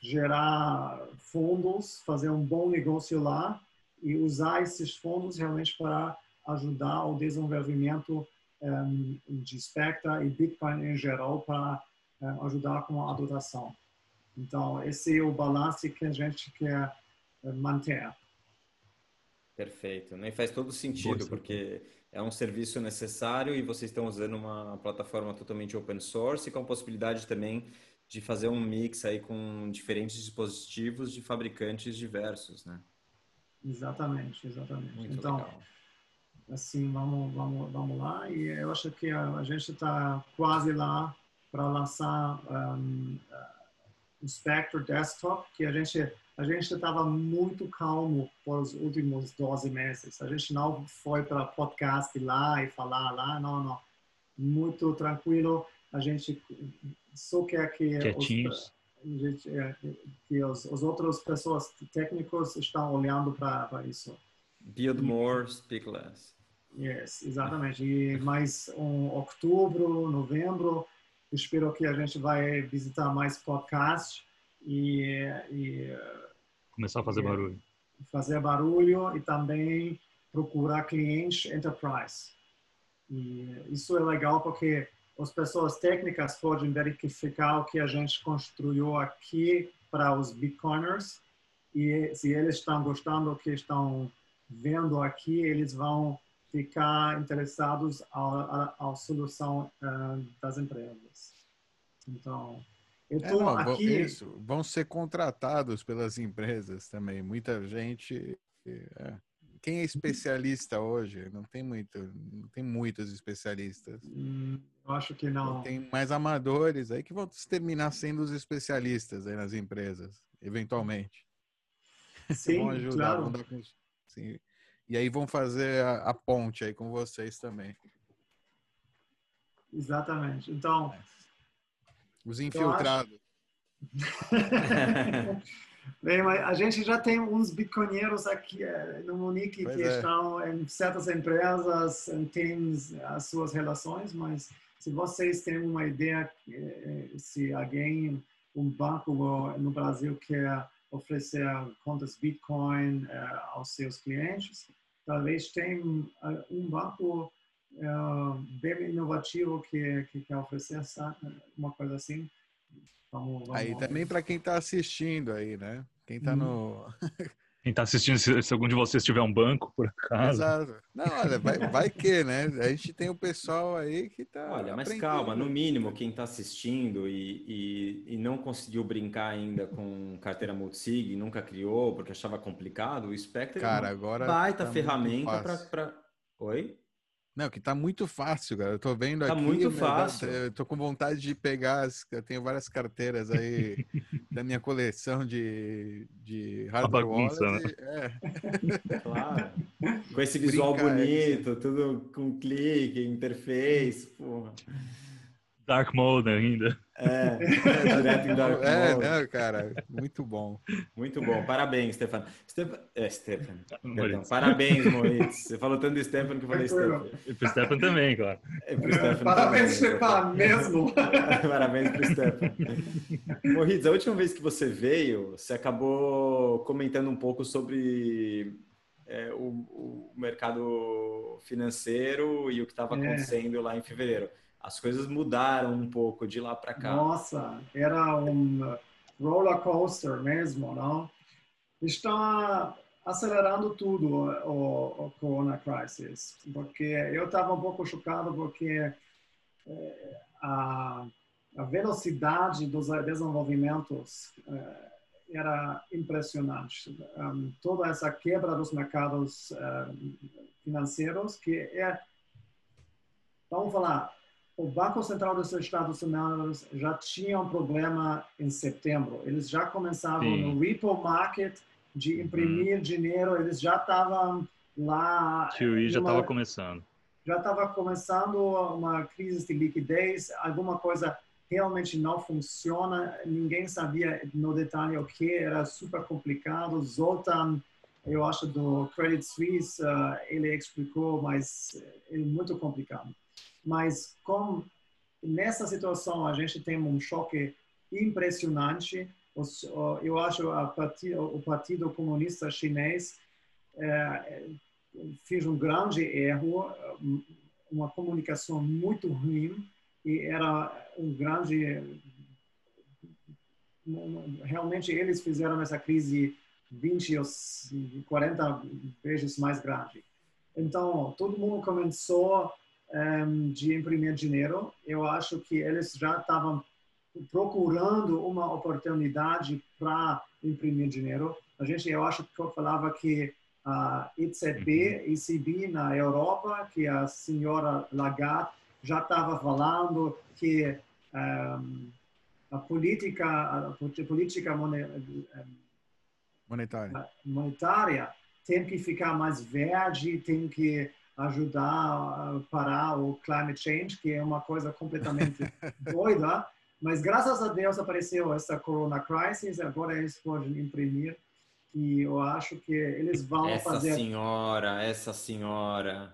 gerar fundos, fazer um bom negócio lá e usar esses fundos realmente para ajudar o desenvolvimento um, de Spectre e Bitcoin em geral para um, ajudar com a adotação. Então, esse é o balanço que a gente quer uh, manter. Perfeito. Nem faz todo sentido, porque é um serviço necessário e vocês estão usando uma plataforma totalmente open source com a possibilidade também de fazer um mix aí com diferentes dispositivos de fabricantes diversos, né? Exatamente, exatamente. Muito então, legal. assim, vamos, vamos, vamos lá. E eu acho que a, a gente está quase lá para lançar um, o Spectre Desktop, que a gente a gente estava muito calmo por os últimos 12 meses. A gente não foi para podcast lá e falar lá, não, não. Muito tranquilo. A gente só quer que os, é, que os, os outras pessoas técnicos estão olhando para isso. Build more, speak less. Yes, exatamente. E mais um outubro, novembro, espero que a gente vai visitar mais podcast e, e começar a fazer e, barulho. Fazer barulho e também procurar clientes enterprise. E isso é legal porque as pessoas técnicas podem verificar o que a gente construiu aqui para os bitcoiners e se eles estão gostando do que estão vendo aqui, eles vão ficar interessados à, solução uh, das empresas. Então, Eu tô é, não, aqui. Isso, vão ser contratados pelas empresas também. Muita gente. É. Quem é especialista hoje? Não tem muito, não tem muitos especialistas. Hum, eu acho que não. Tem mais amadores aí que vão terminar sendo os especialistas aí nas empresas, eventualmente. Sim, vão ajudar, claro. Vão com, sim. E aí vão fazer a, a, ponte aí com vocês também. Exatamente. Então. Os infiltrados. Bem, mas a gente já tem uns bitcoinheiros aqui eh, no Munique pois que é. estão em certas empresas, têm as suas relações, mas se vocês têm uma ideia, eh, se alguém, um banco no Brasil quer oferecer contas Bitcoin aos seus clientes, talvez tenha um banco bem inovativo que, que quer oferecer uma coisa assim Vamos, vamos, aí também para quem está assistindo aí, né? Quem está hum. no. Quem está assistindo, se, se, algum de vocês tiver um banco, por acaso. Exato. Não, olha, vai, vai que, né? A gente tem o um pessoal aí que está. Olha, mas calma, no mínimo, quem está assistindo e, e, e, não conseguiu brincar ainda com carteira multisig, nunca criou porque achava complicado, o Spectre Cara, é uma agora baita tá ferramenta para. Oi? Não, que tá muito fácil, cara. Eu tô vendo tá aqui. Tá muito fácil. Eu tô com vontade de pegar. As, eu tenho várias carteiras aí da minha coleção de, de hardware bagunça, wallet. Né? É. Claro. Com esse visual Brincar, bonito, tudo com clique, interface, porra. Dark Mode ainda. É, é direto em Dark é, Mode. É, cara, muito bom. Muito bom. Parabéns, Stefano. Stefan... É, Stefan. Perdão. Parabéns, Moritz. Você falou tanto do Stefano que eu falei Stefano. E pro Stefano também, claro. É, pro Stefano Parabéns, Stefano, mesmo. Parabéns pro Stefano. Moritz, a última vez que você veio, você acabou comentando um pouco sobre é, o, o, mercado financeiro e o que estava é. acontecendo é. lá em fevereiro as coisas mudaram um pouco de lá para cá. Nossa, era um roller coaster mesmo, não? Está acelerando tudo o, o Corona Crisis, porque eu estava um pouco chocado porque é, a, a, velocidade dos desenvolvimentos é, era impressionante. Um, toda essa quebra dos mercados uh, financeiros que é, vamos falar, o Banco Central dos Estados Unidos já tinha um problema em setembro. Eles já começavam Sim. no repo market de imprimir hum. dinheiro, eles já estavam lá. QE já estava começando. Já estava começando uma crise de liquidez, alguma coisa realmente não funciona, ninguém sabia no detalhe o que, era super complicado. Zoltan, eu acho, do Credit Suisse, uh, ele explicou, mas é muito complicado. Mas como nessa situação a gente tem um choque impressionante, eu acho o Partido Comunista Chinês é, fez um grande erro, uma comunicação muito ruim e era um grande realmente eles fizeram essa crise 20 ou 40 vezes mais grande. Então, todo mundo começou um, de imprimir dinheiro. Eu acho que eles já estavam procurando uma oportunidade para imprimir dinheiro. A gente, eu acho que eu falava que a ECB, ECB na Europa, que a senhora Lagarde já estava falando que um, a política, a política monetária. monetária tem que ficar mais verde, tem que ajudar a parar o climate change, que é uma coisa completamente doida. Mas graças a Deus apareceu essa corona crisis, agora eles podem imprimir e eu acho que eles vão essa fazer. Essa senhora, essa senhora.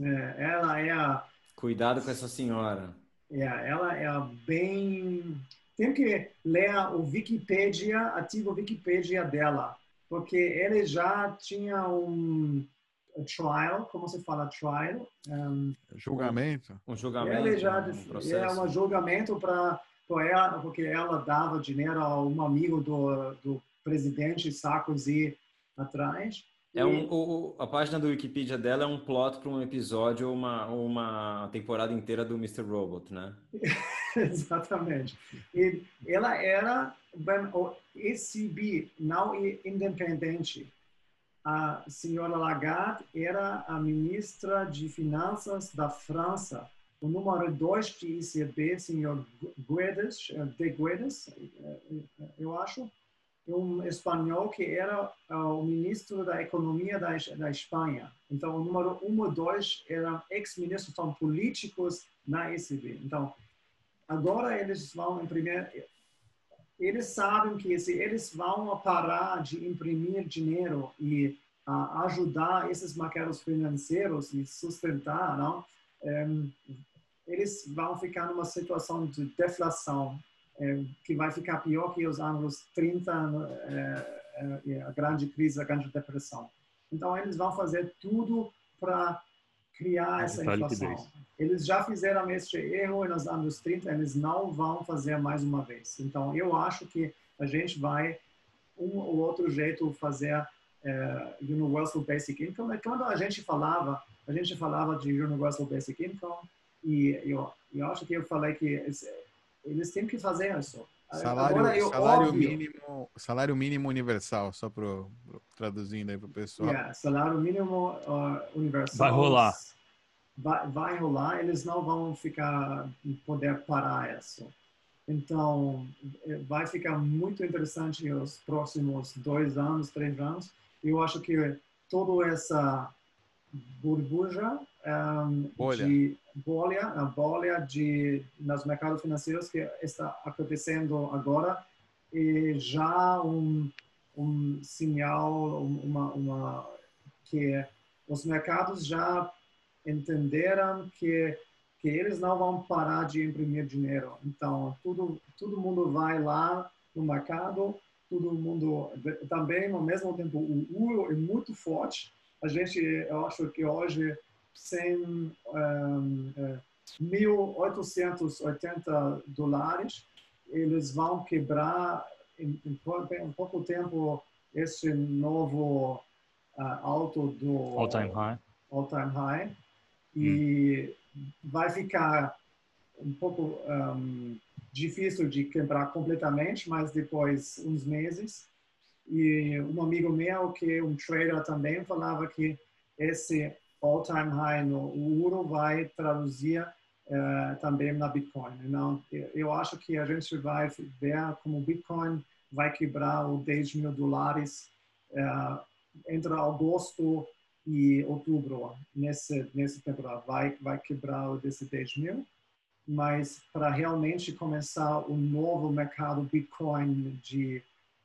É, ela é a. Cuidado com essa senhora. É, ela é bem. Tem que ler o Wikipedia, ativo Wikipedia dela, porque ele já tinha um trial, como se fala trial? Um, julgamento. Um julgamento. Ele já um é um julgamento para ela, porque ela dava dinheiro a um amigo do, do presidente Sarkozy atrás. É um, o, a página do Wikipedia dela é um plot para um episódio ou uma, uma temporada inteira do Mr. Robot, né? Exatamente. E ela era o ECB, não independente. A senhora Lagarde era a ministra de Finanças da França. O número dois de ECB, senhor Guedes, de Guedes, eu acho, um espanhol que era uh, o ministro da Economia da, da Espanha. Então, o número um e dois eram ex-ministros, são políticos na ECB. Então, agora eles vão imprimir. Eles sabem que se eles vão parar de imprimir dinheiro e uh, ajudar esses mercados financeiros e sustentar, não? Um, eles vão ficar numa situação de deflação é, que vai ficar pior que os anos 30, é, é, a grande crise, a grande depressão. Então, eles vão fazer tudo para criar essa inflação. Eles já fizeram esse erro nos anos 30, eles não vão fazer mais uma vez. Então, eu acho que a gente vai, um ou outro jeito, fazer uh, Universal Basic Income. Quando a gente falava, a gente falava de Universal Basic Income, e eu, eu acho que eu falei que eles têm que fazer isso. Salário, Agora, eu, salário mínimo, salário mínimo universal, só para traduzindo aí para o pessoal. Yeah, salário mínimo uh, universal. Vai rolar. Vai, vai rolar. Eles não vão ficar poder parar isso. Então, eh, vai ficar muito interessante os próximos dois anos, três anos. Eu acho que toda essa burbuja um, bolha. de bolha, a bolha de nos mercados financeiros que está acontecendo agora e já um um sinal uma, uma que os mercados já entenderam que que eles não vão parar de imprimir dinheiro. Então, tudo todo mundo vai lá no mercado, todo mundo também ao mesmo tempo o euro é muito forte a gente, eu acho que hoje, sem um, 1.880 dólares, eles vão quebrar em, em, em pouco tempo esse novo uh, alto do all time high, all time high. E hum. vai ficar um pouco um, difícil de quebrar completamente, mas depois uns meses. E um amigo meu, que é um trader também, falava que esse all-time high no euro vai traduzir uh, também na Bitcoin. Então, eu acho que a gente vai ver como o Bitcoin vai quebrar os 10 mil dólares uh, entre agosto e outubro, nesse, nesse temporada. Vai, vai quebrar desse 10 mil mas para realmente começar o novo mercado Bitcoin de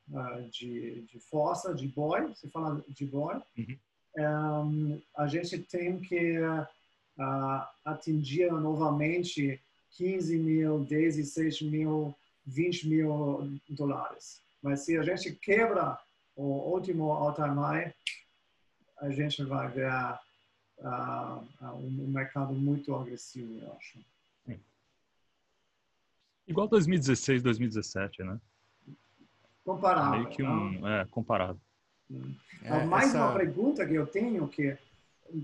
uh, de, de força, de boy, você fala de boy, uhum. Um, a gente tem que uh, atingir novamente 15 mil, 16 mil, 20 mil dólares. Mas se a gente quebra o último all-time high, a gente vai ver uh, um mercado muito agressivo, eu acho. Igual 2016, 2017, né? Comparável. Meio que um, é, comparado. É, mais essa... uma pergunta que eu tenho que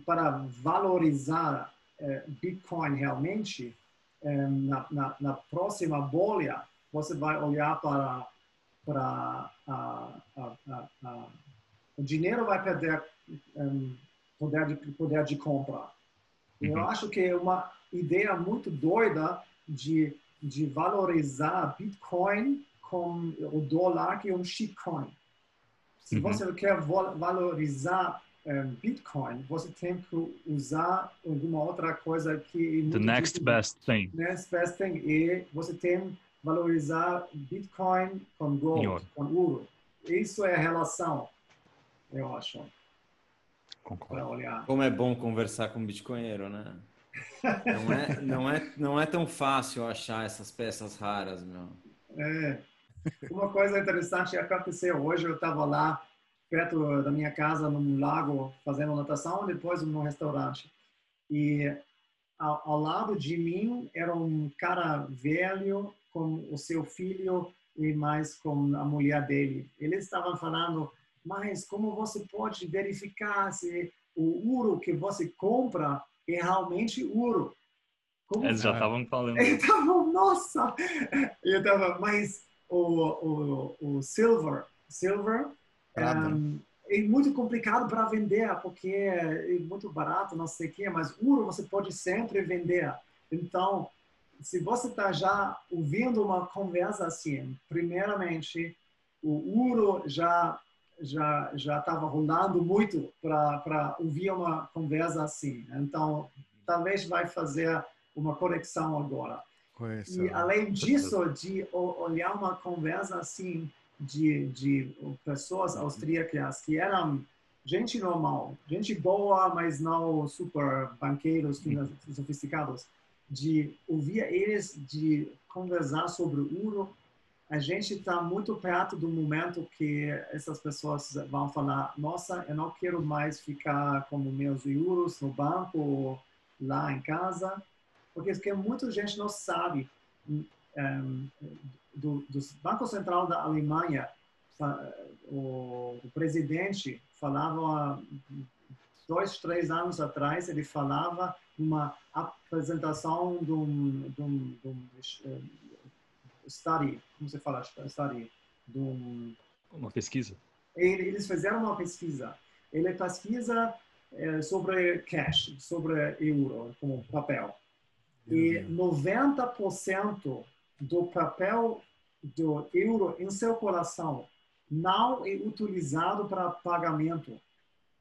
para valorizar é, Bitcoin realmente é, na, na, na, próxima bolha você vai olhar para para a, a, a, o dinheiro vai perder um, é, poder de poder de compra. Uhum. Eu acho que é uma ideia muito doida de de valorizar Bitcoin com o dólar, que é um shitcoin. Se uhum. você quer valorizar um, eh, Bitcoin, você tem que usar alguma outra coisa que... É The next best thing. Next best thing. E você tem que valorizar Bitcoin com gold, com ouro. Isso é a relação, eu acho. Concordo. Como é bom conversar com um bitcoinheiro, né? Não é, não, é, não é tão fácil achar essas peças raras, meu. É. Uma coisa interessante aconteceu hoje, eu estava lá perto da minha casa, num lago, fazendo natação, depois num restaurante. E ao, ao, lado de mim era um cara velho com o seu filho e mais com a mulher dele. Eles estavam falando mas como você pode verificar se o ouro que você compra é realmente ouro? Como... Eles já estavam falando. Estavam, nossa! Eu tava, mas o, o, o silver, silver um, é muito complicado para vender, porque é muito barato, não sei o quê, mas ouro você pode sempre vender. Então, se você está já ouvindo uma conversa assim, primeiramente, o ouro já já já estava rolando muito para ouvir uma conversa assim. Então, talvez vai fazer uma conexão agora. E além disso, de olhar uma conversa assim de, de pessoas austríacas que eram gente normal, gente boa, mas não super banqueiros sofisticados, de ouvir eles de conversar sobre o ouro, a gente está muito perto do momento que essas pessoas vão falar: Nossa, eu não quero mais ficar com meus euros no banco ou lá em casa, porque, porque muita gente não sabe. Um, do, do, Banco Central da Alemanha, o, o presidente falava dois, três anos atrás, ele falava numa apresentação de um, de um, de um eh, study, como você fala, study, de um, uma pesquisa. Eles fizeram uma pesquisa. Ele pesquisa é, sobre cash, sobre euro, como papel. E 90% do papel do euro em seu coração não é utilizado para pagamento.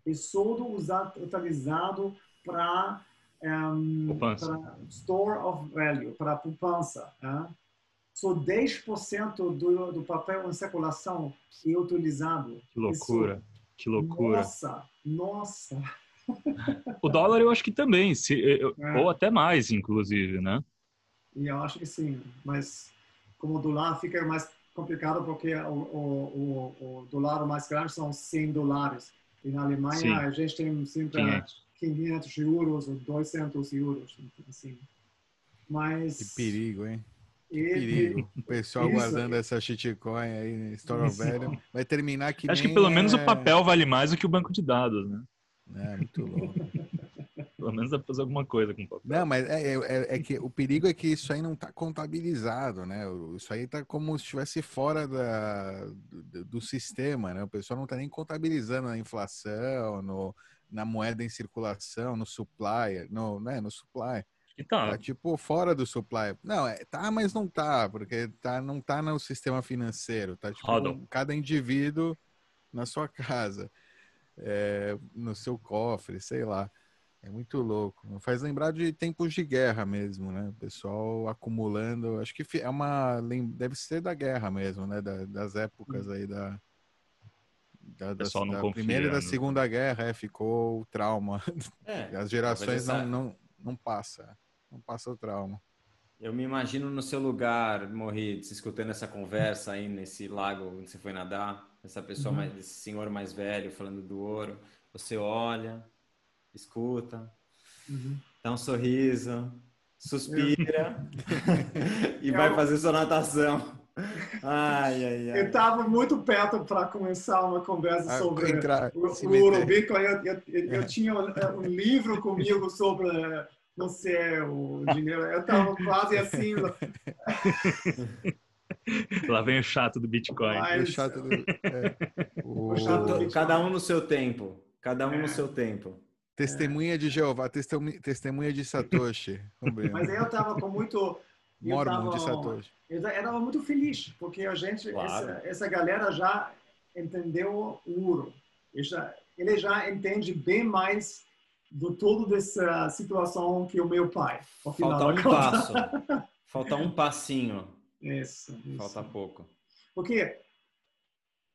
É todo usado, utilizado para um, para store of value, para poupança. Né? Só 10% do, do papel em circulação é utilizado. Que loucura, Isso, que loucura. Nossa, nossa. O dólar eu acho que também, se, é. ou até mais, inclusive, né? E eu acho que sim, mas como o dólar fica mais complicado porque o, o, o, o dólar mais grande são 100 dólares. E na Alemanha sim. a gente tem sempre 500. 500 euros ou 200 euros, assim. Mas... Que perigo, hein? Que perigo. O pessoal isso, guardando essa shitcoin aí, Store of Value, vai terminar que Acho que pelo é... menos o papel vale mais do que o banco de dados, né? É, muito louco. Pelo menos dá pra fazer alguma coisa com o papel. Não, mas é, é, é, é, que o perigo é que isso aí não tá contabilizado, né? Isso aí tá como se estivesse fora da, do, do, sistema, né? O pessoal não tá nem contabilizando a inflação, no, na moeda em circulação, no supply, no, né, no supply. Então, tá tipo fora do supply. Não, é, tá, mas não tá, porque tá, não tá no sistema financeiro, tá tipo cada indivíduo na sua casa, é, no seu cofre, sei lá. É muito louco. Faz lembrar de tempos de guerra mesmo, né? O pessoal acumulando. Acho que é uma. Deve ser da guerra mesmo, né? das épocas aí da. Da, da, da primeira e da segunda guerra, é, ficou o trauma. É, As gerações não, não, não passa. Não passa o trauma. Eu me imagino no seu lugar, Morri, se escutando essa conversa aí nesse lago onde você foi nadar, essa pessoa uhum. mais, esse senhor mais velho falando do ouro. Você olha, escuta, uhum. dá um sorriso, suspira e vai é fazer sua natação. Ai, ai, ai. Eu estava muito perto para começar uma conversa ah, sobre entrar, o, o ouro Bitcoin. Eu, eu, eu, eu, tinha um, um, livro comigo sobre, não sei, o dinheiro. Eu estava quase assim. Lá vem o chato do Bitcoin. Mas, o chato do, é, o... O chato. Cada um no seu tempo. Cada um é. no seu tempo. Testemunha de Jeová, testemunha de Satoshi. Mas eu estava com muito. Mormon de Satoshi. Eu estava muito feliz, porque a gente, claro. essa, essa galera já entendeu o ouro. Ele já, ele já entende bem mais do todo dessa situação que o meu pai. Falta um passo. Falta um passinho. Isso, isso. Falta pouco. Porque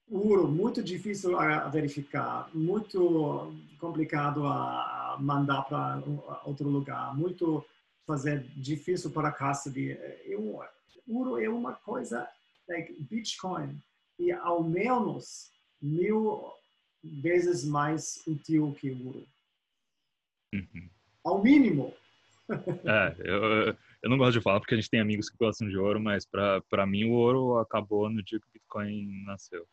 ouro muito difícil a verificar, muito complicado a mandar para outro lugar, muito fazer difícil para custody. Eu, ouro é uma coisa like Bitcoin e ao menos mil vezes mais útil que ouro. Uhum. Ao mínimo. É, eu, eu não gosto de falar porque a gente tem amigos que gostam de ouro, mas para mim o ouro acabou no dia que o Bitcoin nasceu.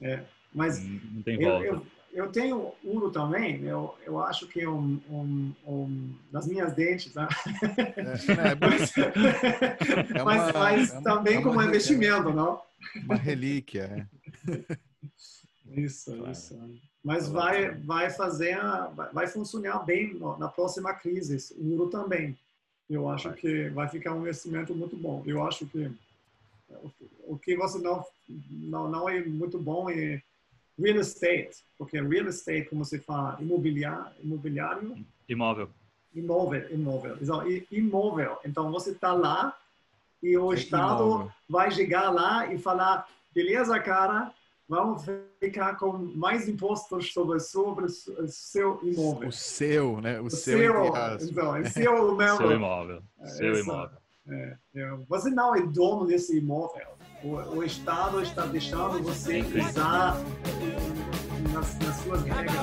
É. Mas não tem volta. Eu, eu, eu tenho uno também, eu, eu acho que um, um, um das minhas dentes, né? é, é, mas, é uma, mas, mas é uma, também é como investimento, não? Uma relíquia, é. Isso, claro. isso. Mas vai, vai fazer, vai funcionar bem na próxima crise, o euro também. Eu acho vai. que vai ficar um investimento muito bom. Eu acho que o que você não não, não é muito bom é real estate, porque real estate, como se fala, imobiliário, imobiliário imóvel. Imóvel, imóvel. Então, imóvel. Então você está lá e o é Estado imóvel. vai chegar lá e falar, beleza, cara, vamos ficar com mais impostos sobre, sobre o seu imóvel. O seu, né? O, o seu, seu então, é seu, meu, seu imóvel. Seu imóvel. É, é, você não é dono desse imóvel. O, o Estado está deixando você usar nas, nas suas regras.